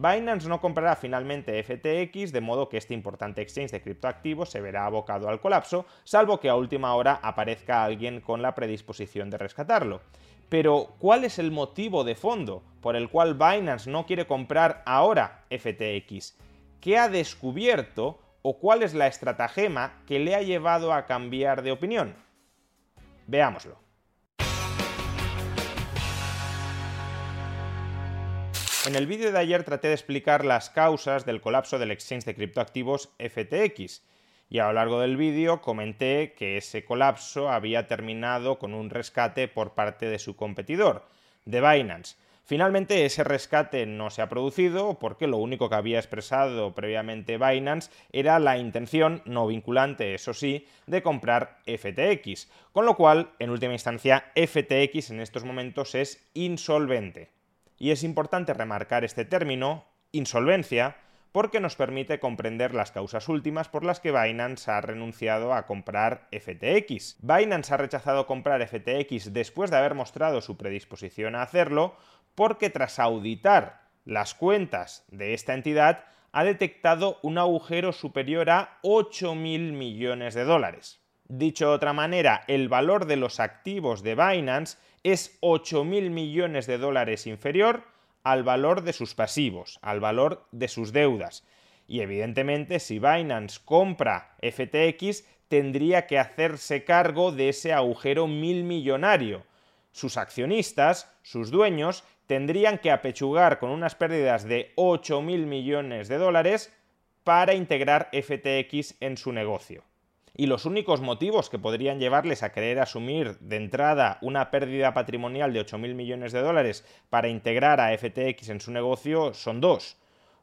Binance no comprará finalmente FTX, de modo que este importante exchange de criptoactivos se verá abocado al colapso, salvo que a última hora aparezca alguien con la predisposición de rescatarlo. Pero, ¿cuál es el motivo de fondo por el cual Binance no quiere comprar ahora FTX? ¿Qué ha descubierto o cuál es la estratagema que le ha llevado a cambiar de opinión? Veámoslo. En el vídeo de ayer traté de explicar las causas del colapso del exchange de criptoactivos FTX y a lo largo del vídeo comenté que ese colapso había terminado con un rescate por parte de su competidor, de Binance. Finalmente ese rescate no se ha producido porque lo único que había expresado previamente Binance era la intención, no vinculante eso sí, de comprar FTX, con lo cual en última instancia FTX en estos momentos es insolvente y es importante remarcar este término, insolvencia, porque nos permite comprender las causas últimas por las que Binance ha renunciado a comprar FTX. Binance ha rechazado comprar FTX después de haber mostrado su predisposición a hacerlo, porque tras auditar las cuentas de esta entidad ha detectado un agujero superior a 8.000 millones de dólares. Dicho de otra manera, el valor de los activos de Binance es 8.000 millones de dólares inferior al valor de sus pasivos, al valor de sus deudas. Y evidentemente si Binance compra FTX tendría que hacerse cargo de ese agujero mil millonario. Sus accionistas, sus dueños, tendrían que apechugar con unas pérdidas de 8.000 millones de dólares para integrar FTX en su negocio y los únicos motivos que podrían llevarles a querer asumir de entrada una pérdida patrimonial de 8.000 millones de dólares para integrar a FTX en su negocio son dos.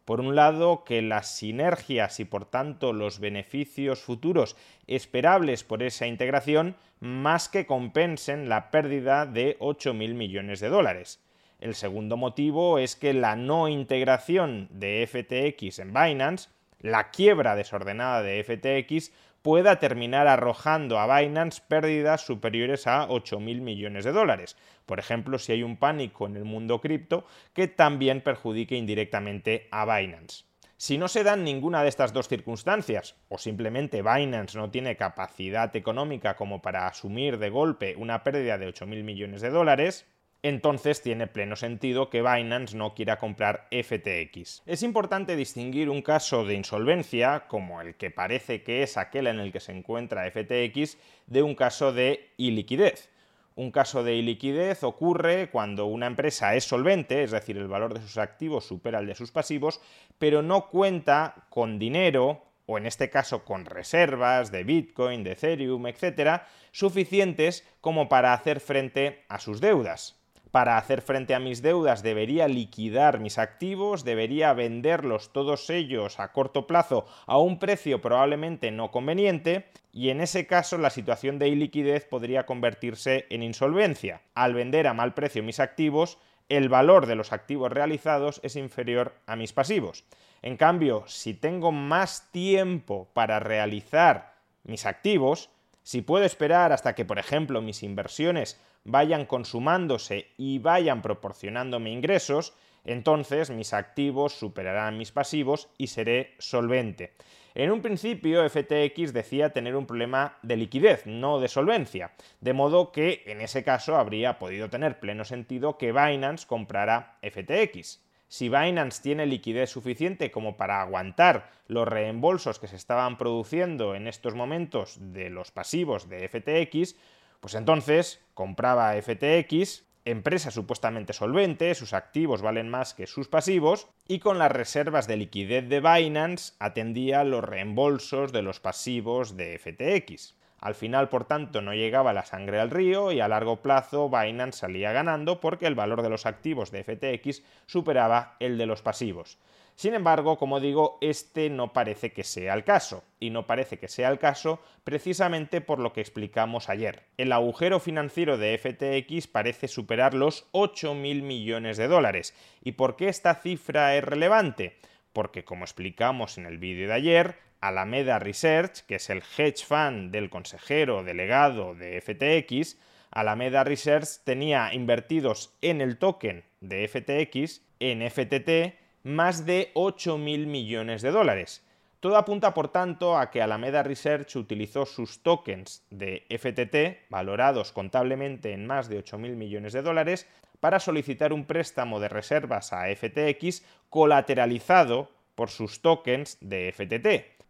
Por un lado, que las sinergias y por tanto los beneficios futuros esperables por esa integración más que compensen la pérdida de 8.000 millones de dólares. El segundo motivo es que la no integración de FTX en Binance, la quiebra desordenada de FTX, pueda terminar arrojando a Binance pérdidas superiores a 8.000 millones de dólares. Por ejemplo, si hay un pánico en el mundo cripto que también perjudique indirectamente a Binance. Si no se dan ninguna de estas dos circunstancias, o simplemente Binance no tiene capacidad económica como para asumir de golpe una pérdida de 8.000 millones de dólares, entonces tiene pleno sentido que Binance no quiera comprar FTX. Es importante distinguir un caso de insolvencia, como el que parece que es aquel en el que se encuentra FTX, de un caso de iliquidez. Un caso de iliquidez ocurre cuando una empresa es solvente, es decir, el valor de sus activos supera el de sus pasivos, pero no cuenta con dinero, o en este caso con reservas de Bitcoin, de Ethereum, etcétera, suficientes como para hacer frente a sus deudas para hacer frente a mis deudas debería liquidar mis activos, debería venderlos todos ellos a corto plazo a un precio probablemente no conveniente y en ese caso la situación de iliquidez podría convertirse en insolvencia. Al vender a mal precio mis activos, el valor de los activos realizados es inferior a mis pasivos. En cambio, si tengo más tiempo para realizar mis activos, si puedo esperar hasta que, por ejemplo, mis inversiones vayan consumándose y vayan proporcionándome ingresos, entonces mis activos superarán mis pasivos y seré solvente. En un principio FTX decía tener un problema de liquidez, no de solvencia, de modo que en ese caso habría podido tener pleno sentido que Binance comprara FTX si Binance tiene liquidez suficiente como para aguantar los reembolsos que se estaban produciendo en estos momentos de los pasivos de FTX, pues entonces compraba FTX, empresa supuestamente solvente, sus activos valen más que sus pasivos, y con las reservas de liquidez de Binance atendía los reembolsos de los pasivos de FTX. Al final, por tanto, no llegaba la sangre al río y a largo plazo Binance salía ganando porque el valor de los activos de FTX superaba el de los pasivos. Sin embargo, como digo, este no parece que sea el caso, y no parece que sea el caso precisamente por lo que explicamos ayer. El agujero financiero de FTX parece superar los 8.000 millones de dólares. ¿Y por qué esta cifra es relevante? Porque, como explicamos en el vídeo de ayer, Alameda Research, que es el hedge fund del consejero delegado de FTX, Alameda Research tenía invertidos en el token de FTX, en FTT, más de 8.000 millones de dólares. Todo apunta, por tanto, a que Alameda Research utilizó sus tokens de FTT, valorados contablemente en más de 8.000 millones de dólares, para solicitar un préstamo de reservas a FTX colateralizado por sus tokens de FTT.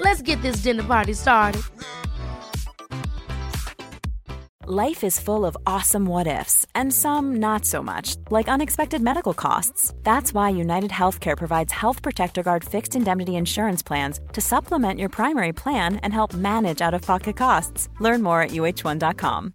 Let's get this dinner party started. Life is full of awesome what ifs, and some not so much, like unexpected medical costs. That's why United Healthcare provides Health Protector Guard fixed indemnity insurance plans to supplement your primary plan and help manage out of pocket costs. Learn more at uh1.com.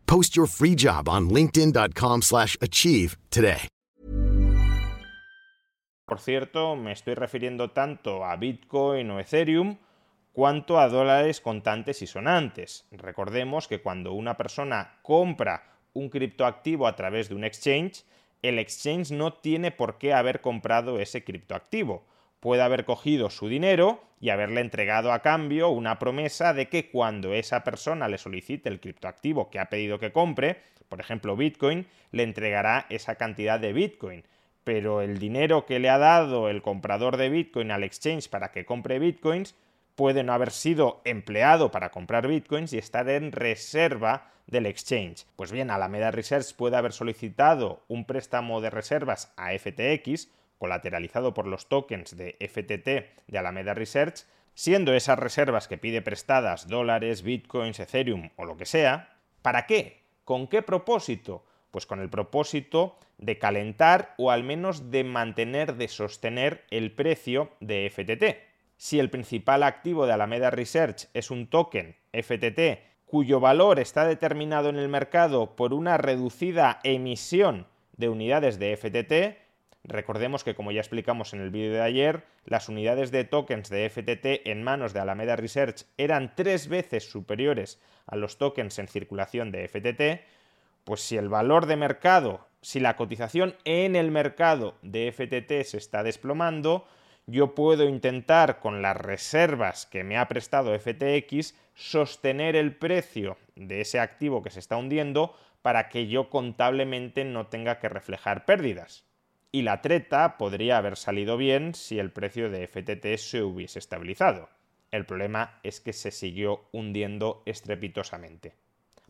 Post your free job on linkedin.com/achieve today. Por cierto, me estoy refiriendo tanto a Bitcoin o Ethereum cuanto a dólares contantes y sonantes. Recordemos que cuando una persona compra un criptoactivo a través de un exchange, el exchange no tiene por qué haber comprado ese criptoactivo. Puede haber cogido su dinero y haberle entregado a cambio una promesa de que cuando esa persona le solicite el criptoactivo que ha pedido que compre, por ejemplo Bitcoin, le entregará esa cantidad de Bitcoin. Pero el dinero que le ha dado el comprador de Bitcoin al exchange para que compre Bitcoins puede no haber sido empleado para comprar Bitcoins y estar en reserva del exchange. Pues bien, Alameda Research puede haber solicitado un préstamo de reservas a FTX, colateralizado por los tokens de FTT de Alameda Research, siendo esas reservas que pide prestadas dólares, bitcoins, Ethereum o lo que sea. ¿Para qué? ¿Con qué propósito? Pues con el propósito de calentar o al menos de mantener, de sostener el precio de FTT. Si el principal activo de Alameda Research es un token FTT cuyo valor está determinado en el mercado por una reducida emisión de unidades de FTT, recordemos que como ya explicamos en el vídeo de ayer, las unidades de tokens de FTT en manos de Alameda Research eran tres veces superiores a los tokens en circulación de FTT, pues si el valor de mercado, si la cotización en el mercado de FTT se está desplomando, yo puedo intentar con las reservas que me ha prestado FTX sostener el precio de ese activo que se está hundiendo para que yo contablemente no tenga que reflejar pérdidas. Y la treta podría haber salido bien si el precio de FTT se hubiese estabilizado. El problema es que se siguió hundiendo estrepitosamente.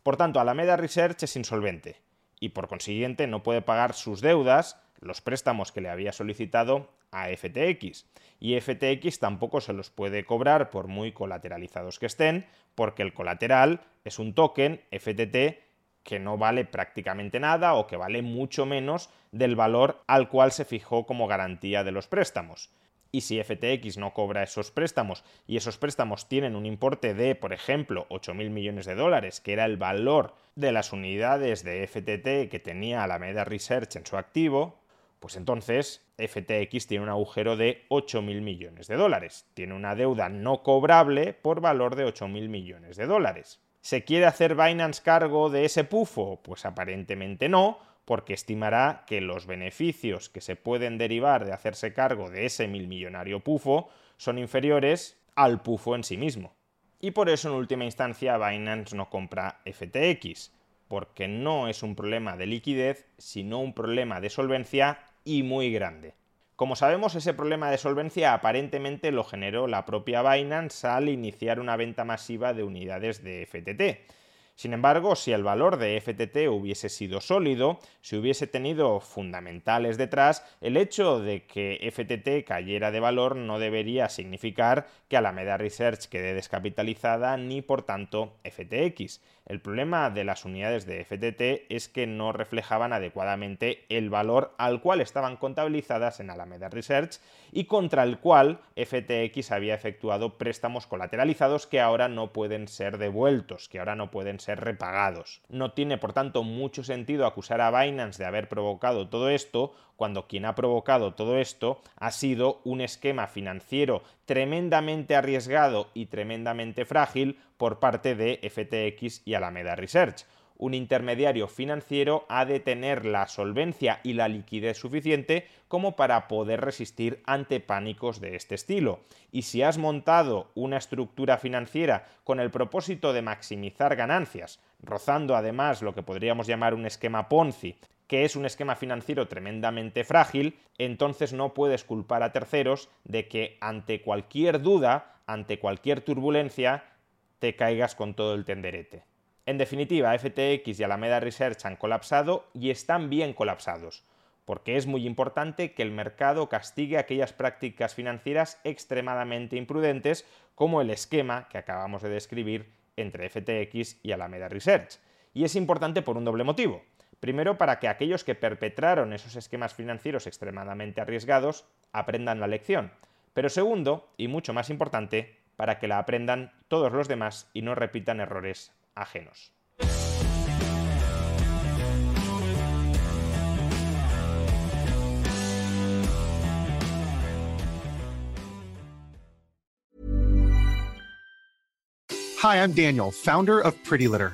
Por tanto, Alameda Research es insolvente y por consiguiente no puede pagar sus deudas, los préstamos que le había solicitado a FTX. Y FTX tampoco se los puede cobrar por muy colateralizados que estén, porque el colateral es un token FTT que no vale prácticamente nada o que vale mucho menos del valor al cual se fijó como garantía de los préstamos. Y si FTX no cobra esos préstamos y esos préstamos tienen un importe de, por ejemplo, 8.000 millones de dólares, que era el valor de las unidades de FTT que tenía Alameda Research en su activo, pues entonces FTX tiene un agujero de 8.000 millones de dólares. Tiene una deuda no cobrable por valor de 8.000 millones de dólares. ¿Se quiere hacer Binance cargo de ese pufo? Pues aparentemente no, porque estimará que los beneficios que se pueden derivar de hacerse cargo de ese milmillonario pufo son inferiores al pufo en sí mismo. Y por eso en última instancia Binance no compra FTX, porque no es un problema de liquidez, sino un problema de solvencia y muy grande. Como sabemos, ese problema de solvencia aparentemente lo generó la propia Binance al iniciar una venta masiva de unidades de FTT. Sin embargo, si el valor de FTT hubiese sido sólido, si hubiese tenido fundamentales detrás, el hecho de que FTT cayera de valor no debería significar que Alameda Research quede descapitalizada ni por tanto FTX. El problema de las unidades de FTT es que no reflejaban adecuadamente el valor al cual estaban contabilizadas en Alameda Research y contra el cual FTX había efectuado préstamos colateralizados que ahora no pueden ser devueltos, que ahora no pueden ser repagados. No tiene, por tanto, mucho sentido acusar a Binance de haber provocado todo esto cuando quien ha provocado todo esto ha sido un esquema financiero tremendamente arriesgado y tremendamente frágil por parte de FTX y Alameda Research. Un intermediario financiero ha de tener la solvencia y la liquidez suficiente como para poder resistir ante pánicos de este estilo. Y si has montado una estructura financiera con el propósito de maximizar ganancias, rozando además lo que podríamos llamar un esquema Ponzi, que es un esquema financiero tremendamente frágil, entonces no puedes culpar a terceros de que ante cualquier duda, ante cualquier turbulencia, te caigas con todo el tenderete. En definitiva, FTX y Alameda Research han colapsado y están bien colapsados, porque es muy importante que el mercado castigue aquellas prácticas financieras extremadamente imprudentes como el esquema que acabamos de describir entre FTX y Alameda Research. Y es importante por un doble motivo. Primero, para que aquellos que perpetraron esos esquemas financieros extremadamente arriesgados aprendan la lección. Pero segundo, y mucho más importante, para que la aprendan todos los demás y no repitan errores ajenos. Hi, I'm Daniel, founder of Pretty Litter.